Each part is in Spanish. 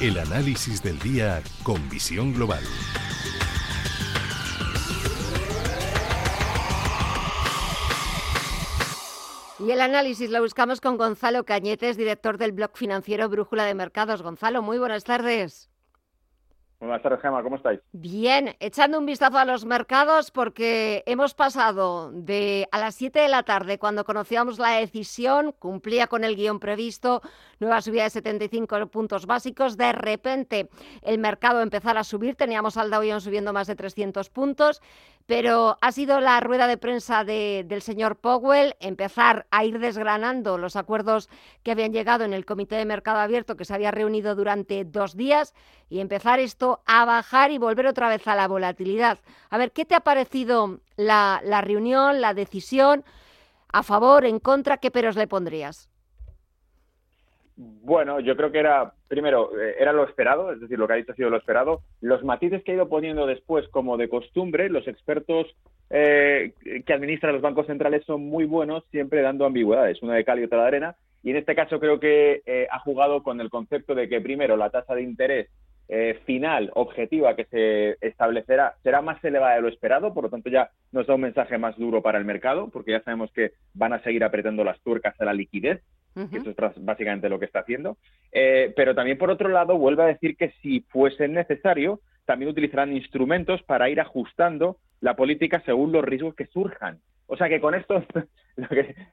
El análisis del día con visión global. Y el análisis lo buscamos con Gonzalo Cañetes, director del blog financiero Brújula de Mercados. Gonzalo, muy buenas tardes. Buenas tardes, Gemma, ¿cómo estáis? Bien, echando un vistazo a los mercados porque hemos pasado de a las 7 de la tarde, cuando conocíamos la decisión, cumplía con el guion previsto, nueva subida de 75 puntos básicos, de repente el mercado empezara a subir, teníamos al Dow Jones subiendo más de 300 puntos, pero ha sido la rueda de prensa del señor Powell empezar a ir desgranando los acuerdos que habían llegado en el Comité de Mercado Abierto que se había reunido durante dos días y empezar esto a bajar y volver otra vez a la volatilidad. A ver, ¿qué te ha parecido la, la reunión, la decisión? ¿A favor, en contra? ¿Qué peros le pondrías? Bueno, yo creo que era, primero, eh, era lo esperado, es decir, lo que ha dicho ha sido lo esperado. Los matices que ha ido poniendo después, como de costumbre, los expertos eh, que administran los bancos centrales son muy buenos, siempre dando ambigüedades, una de cal y otra de arena. Y en este caso creo que eh, ha jugado con el concepto de que, primero, la tasa de interés final, objetiva, que se establecerá, será más elevada de lo esperado, por lo tanto ya nos da un mensaje más duro para el mercado, porque ya sabemos que van a seguir apretando las tuercas a la liquidez eso es básicamente lo que está haciendo. Eh, pero también, por otro lado, vuelve a decir que si fuese necesario, también utilizarán instrumentos para ir ajustando la política según los riesgos que surjan. O sea que con esto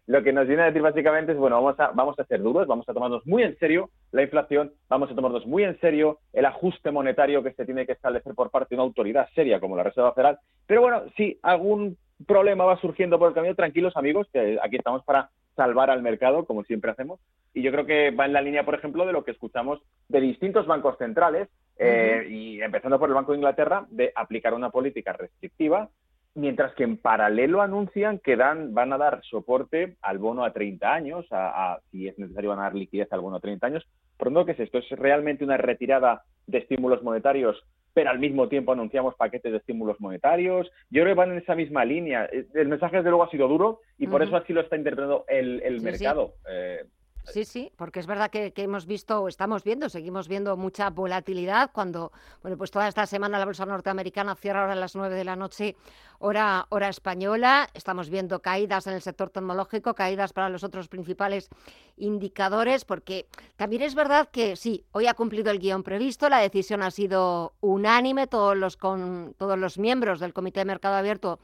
lo que, nos viene a decir básicamente es, bueno, vamos a, vamos a ser duros, vamos a tomarnos muy en serio la inflación, vamos a tomarnos muy en serio el ajuste monetario que se tiene que establecer por parte de una autoridad seria como la Reserva Federal. Pero bueno, si algún problema va surgiendo por el camino, tranquilos amigos, que aquí estamos para salvar al mercado, como siempre hacemos. Y yo creo que va en la línea, por ejemplo, de lo que escuchamos de distintos bancos centrales, eh, y empezando por el Banco de Inglaterra, de aplicar una política restrictiva, mientras que en paralelo anuncian que dan, van a dar soporte al bono a 30 años, a, si es necesario van a dar liquidez al bono a 30 años. Por lo que es esto, es realmente una retirada de estímulos monetarios pero al mismo tiempo anunciamos paquetes de estímulos monetarios. Yo creo que van en esa misma línea. El mensaje, desde luego, ha sido duro y por eso así lo está interpretando el, mercado. Eh, Sí, sí, porque es verdad que, hemos visto, estamos viendo, seguimos viendo mucha volatilidad cuando, bueno, pues toda esta semana la bolsa norteamericana cierra ahora a las 9 de la noche, hora, hora española. Estamos viendo caídas en el sector tecnológico, caídas para los otros principales indicadores, porque también es verdad que sí, hoy ha cumplido el guion previsto, la decisión ha sido unánime, todos los, con, todos los miembros del Comité de Mercado Abierto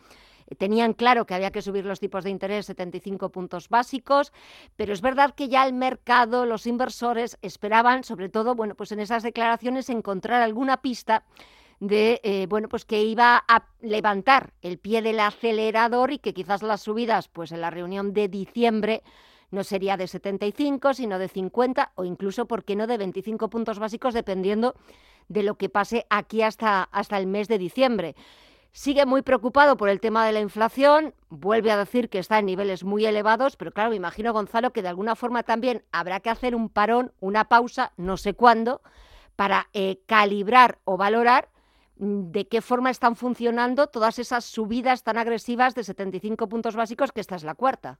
tenían claro que había que subir los tipos de interés 75 puntos básicos, pero es verdad que ya el mercado, los inversores esperaban, sobre todo, bueno, pues en esas declaraciones encontrar alguna pista de eh, bueno pues que iba a levantar el pie del acelerador y que quizás las subidas pues en la reunión de diciembre no sería de 75 sino de 50 o incluso por qué no de 25 puntos básicos dependiendo de lo que pase aquí hasta hasta el mes de diciembre Sigue muy preocupado por el tema de la inflación, vuelve a decir que está en niveles muy elevados, pero claro, me imagino, Gonzalo, que de alguna forma también habrá que hacer un parón, una pausa, no sé cuándo, para eh, calibrar o valorar mm, de qué forma están funcionando todas esas subidas tan agresivas de 75 puntos básicos, que esta es la cuarta.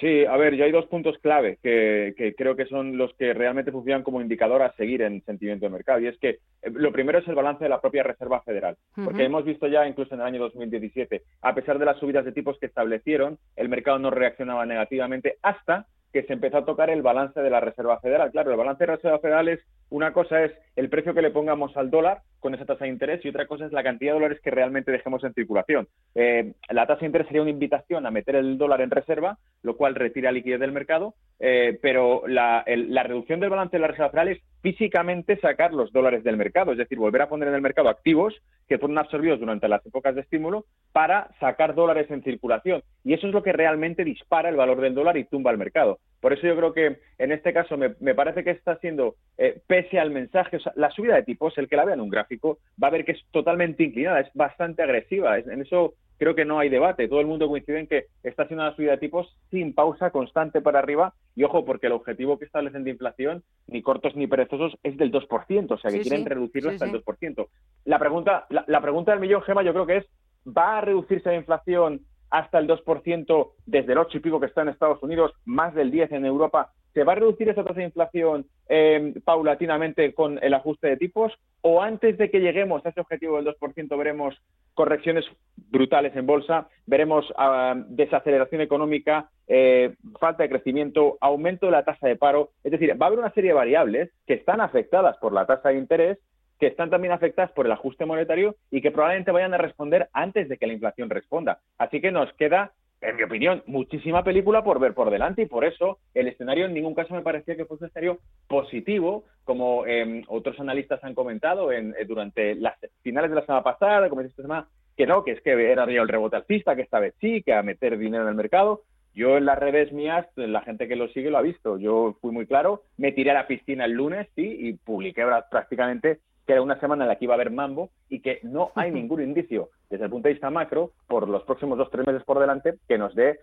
Sí, a ver, yo hay dos puntos clave que, creo que son los que realmente funcionan como indicador a seguir en sentimiento de mercado. Y es que eh, lo primero es el balance de la propia Reserva Federal, porque hemos visto ya incluso en el año 2017, a pesar de las subidas de tipos que establecieron, el mercado no reaccionaba negativamente hasta que se empezó a tocar el balance de la Reserva Federal. Claro, el balance de la Reserva Federal es una cosa es el precio que le pongamos al dólar con esa tasa de interés y otra cosa es la cantidad de dólares que realmente dejemos en circulación. Eh, la tasa de interés sería una invitación a meter el dólar en reserva, lo cual retira liquidez del mercado, eh, pero la, reducción del balance de la Reserva Federal es físicamente sacar los dólares del mercado, es decir, volver a poner en el mercado activos que fueron absorbidos durante las épocas de estímulo para sacar dólares en circulación. Y eso es lo que realmente dispara el valor del dólar y tumba el mercado. Por eso yo creo que en este caso me, parece que está siendo, eh, pese al mensaje, la subida de tipos, el que la vea en un gráfico, va a ver que es totalmente inclinada, es bastante agresiva. en eso creo que no hay debate. Todo el mundo coincide en que está haciendo una subida de tipos sin pausa, constante para arriba. Y ojo, porque el objetivo que establecen de inflación, ni cortos ni perezosos, es del 2%. O sea, que quieren reducirlo hasta el 2%. La pregunta, la, la pregunta del millón, Gema, yo creo que es, ¿va a reducirse la inflación hasta el 2% desde el 8 y pico que está en Estados Unidos, más del 10 en Europa, ¿Se va a reducir esa tasa de inflación eh, paulatinamente con el ajuste de tipos? ¿O antes de que lleguemos a ese objetivo del 2% veremos correcciones brutales en bolsa, veremos ah, desaceleración económica, eh, falta de crecimiento, aumento de la tasa de paro? Es decir, va a haber una serie de variables que están afectadas por la tasa de interés que están también afectadas por el ajuste monetario y que probablemente vayan a responder antes de que la inflación responda. Así que nos queda en mi opinión, muchísima película por ver por delante y por eso el escenario en ningún caso me parecía que fuese un escenario positivo, como em, otros analistas han comentado en, eh, durante las finales de la semana pasada, como esta semana, que no, que es que era el rebote alcista, que esta vez sí, que a meter dinero en el mercado. Yo en las redes mías, la gente que lo sigue lo ha visto. Yo fui muy claro, me tiré a la piscina el lunes, sí, y publiqué prácticamente que era una semana en la que iba a haber mambo y que no hay ningún indicio desde el punto de vista macro por los próximos dos tres meses por delante que nos dé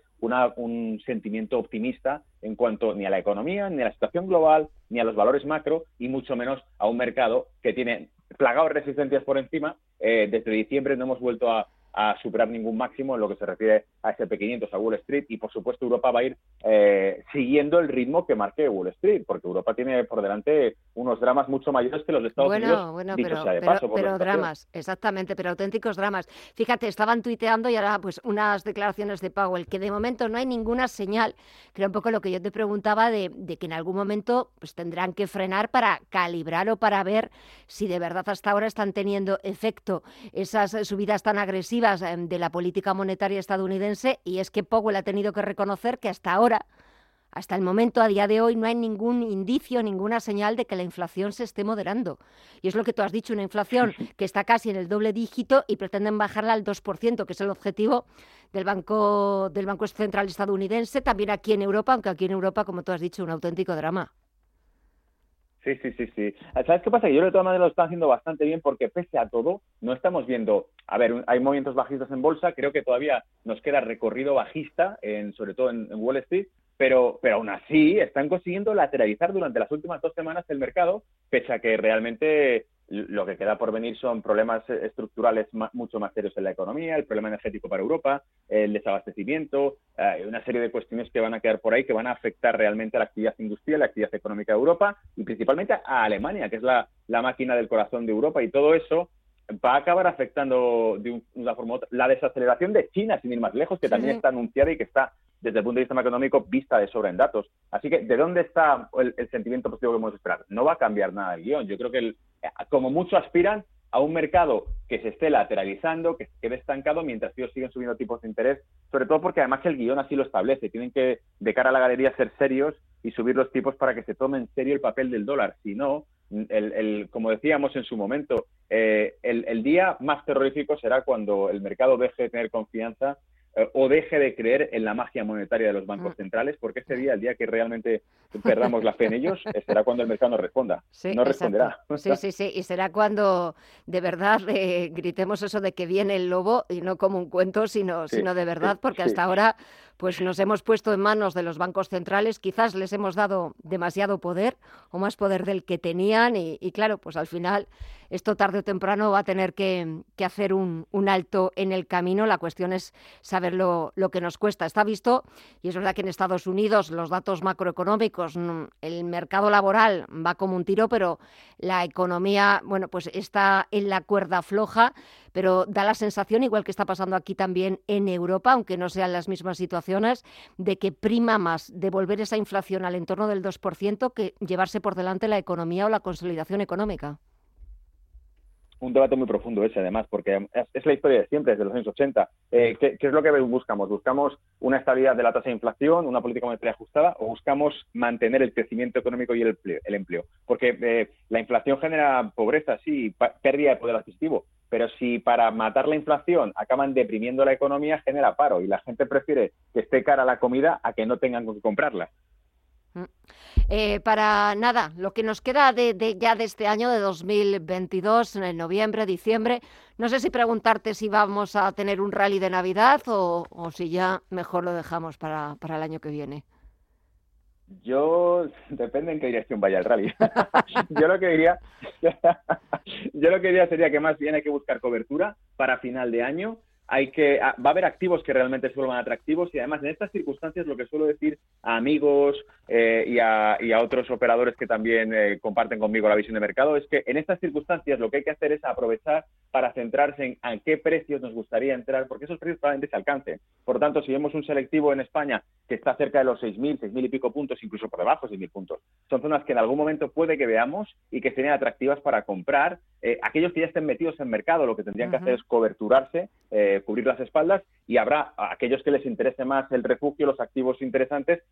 un sentimiento optimista en cuanto ni a la economía, ni a la situación global, ni a los valores macro y mucho menos a un mercado que tiene plagado de resistencias por encima. Eh, desde diciembre no hemos vuelto a, a superar ningún máximo en lo que se refiere a SP500, a Wall Street, y por supuesto Europa va a ir eh, siguiendo el ritmo que marque Wall Street, porque Europa tiene por delante unos dramas mucho mayores que los de Estados Unidos. Bueno, pero, pero, pero dramas, exactamente, pero auténticos dramas. Fíjate, estaban tuiteando y ahora pues unas declaraciones de Powell, que de momento no hay ninguna señal, era un poco lo que yo te preguntaba, de, de que en algún momento pues tendrán que frenar para calibrar o para ver si de verdad hasta ahora están teniendo efecto esas subidas tan agresivas Em, de la política monetaria estadounidense y es que Powell ha tenido que reconocer que hasta ahora, hasta el momento, a día de hoy, no hay ningún indicio, ninguna señal de que la inflación se esté moderando. Y es lo que tú has dicho, una inflación que está casi en el doble dígito y pretenden bajarla al 2%, que es el objetivo del Banco, del Banco Central estadounidense, también aquí en Europa, aunque aquí en Europa, como tú has dicho, un auténtico drama. Sí, sí, sí, sí. ¿Sabes qué pasa? Yo de todas maneras lo están haciendo bastante bien porque pese a todo no estamos viendo, a ver, hay movimientos bajistas en bolsa, creo que todavía nos queda recorrido bajista, en, sobre todo en, Wall Street, pero, pero aún así están consiguiendo lateralizar durante las últimas dos semanas el mercado, pese a que realmente lo que queda por venir son problemas estructurales mucho más serios en la economía, el problema energético para Europa, el desabastecimiento, eh, una serie de cuestiones que van a quedar por ahí que van a afectar realmente a la actividad industrial, la actividad económica de Europa y principalmente a Alemania, que es la, máquina del corazón de Europa y todo eso va a acabar afectando de una forma u otra la desaceleración de China, sin ir más lejos, que también está anunciada y que está desde el punto de vista macroeconómico vista de sobra en datos. Así que, ¿de dónde está el, sentimiento positivo que podemos esperar? No va a cambiar nada el guion. Yo creo que, el, como mucho aspiran a un mercado que se esté lateralizando, que se quede estancado mientras ellos siguen subiendo tipos de interés, sobre todo porque además el guion así lo establece. Tienen que, de cara a la galería, ser serios y subir los tipos para que se tome en serio el papel del dólar. Si no, el, como decíamos en su momento, eh, el, el, día más terrorífico será cuando el mercado deje de tener confianza eh, o deje de creer en la magia monetaria de los bancos mm. centrales, porque ese día, el día que realmente perdamos la fe en ellos, será cuando el mercado nos responda. no responderá. Sí, sí, sí. Y será cuando de verdad eh, gritemos eso de que viene el lobo y no como un cuento, sino, sino de verdad, porque hasta ahora pues nos hemos puesto en manos de los bancos centrales, quizás les hemos dado demasiado poder o más poder del que tenían y, claro, pues al final esto tarde o temprano va a tener que, hacer un, alto en el camino. La cuestión es saber lo, que nos cuesta. Está visto, y es verdad que en Estados Unidos los datos macroeconómicos, mm, el mercado laboral va como un tiro, pero la economía, bueno, pues está en la cuerda floja pero da la sensación, igual que está pasando aquí también en Europa, aunque no sean las mismas situaciones, de que prima más devolver esa inflación al entorno del 2% que llevarse por delante la economía o la consolidación económica un debate muy profundo ese, además, porque es, la historia de siempre, desde los años 80. Eh, ¿qué, es lo que buscamos? ¿Buscamos una estabilidad de la tasa de inflación, una política monetaria ajustada, o buscamos mantener el crecimiento económico y el empleo? Porque eh, la inflación genera pobreza, sí, pérdida de poder adquisitivo, pero si para matar la inflación acaban deprimiendo la economía, genera paro y la gente prefiere que esté cara la comida a que no tengan que comprarla. Mm. Eh, para nada, lo que nos queda de, ya de este año, de 2022, en noviembre, diciembre, no sé si preguntarte si vamos a tener un rally de Navidad o, si ya mejor lo dejamos para el año que viene. Yo depende en qué dirección vaya el rally. yo lo que diría, yo lo que diría sería que más bien hay que buscar cobertura para final de año. Hay que ah, va a haber activos que realmente se vuelvan atractivos y además en estas circunstancias lo que suelo decir a amigos, eh, y, a, otros operadores que también eh, comparten conmigo la visión de mercado, es que en estas circunstancias lo que hay que hacer es aprovechar para centrarse en a qué precios nos gustaría entrar, porque esos precios probablemente se alcancen. Por tanto, si vemos un selectivo en España que está cerca de los 6.000, 6.000 y pico puntos, incluso por debajo de 6.000 puntos, son zonas que en algún momento puede que veamos y que serían atractivas para comprar. Eh, aquellos que ya estén metidos en mercado, lo que tendrían que hacer es coberturarse, cubrir las espaldas, y habrá aquellos que les interese más el refugio, los activos interesantes,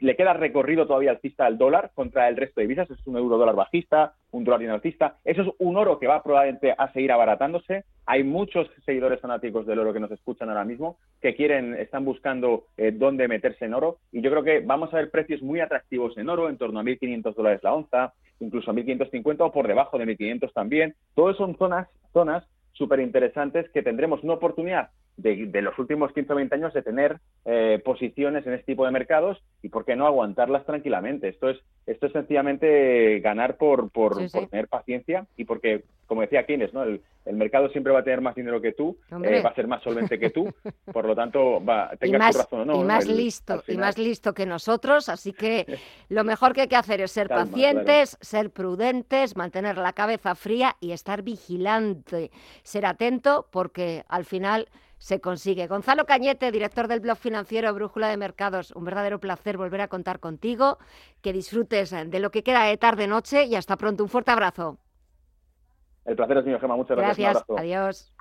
le queda recorrido todavía alcista al dólar contra el resto de divisas, es un euro dólar bajista, un dólar alcista, eso es un oro que va probablemente a seguir abaratándose, hay muchos seguidores fanáticos del oro que nos escuchan ahora mismo, que quieren, están buscando eh, dónde meterse en oro, y yo creo que vamos a ver precios muy atractivos en oro, en torno a 1.500 dólares la onza, incluso a 1.550 o por debajo de 1.500 también, todos son zonas, zonas súper interesantes que tendremos una oportunidad de, los últimos 15 o 20 años de tener eh, posiciones en este tipo de mercados y por qué no aguantarlas tranquilamente. Esto es, esto es sencillamente ganar por, por, tener paciencia y porque, como decía Keynes, ¿no? El, mercado siempre va a tener más dinero que tú, eh, va a ser más solvente que tú, por lo tanto, va, tengas más, razón o no. Y más listo, y más listo que nosotros, así que lo mejor que hay que hacer es ser pacientes, ser prudentes, mantener la cabeza fría y estar vigilante, ser atento, porque al final se consigue. Gonzalo Cañete, director del blog financiero Brújula de Mercados, un verdadero placer volver a contar contigo, que disfrutes de lo que queda de tarde-noche y hasta pronto. Un fuerte abrazo. El placer es mío, Gemma. Muchas gracias. Gracias. Adiós.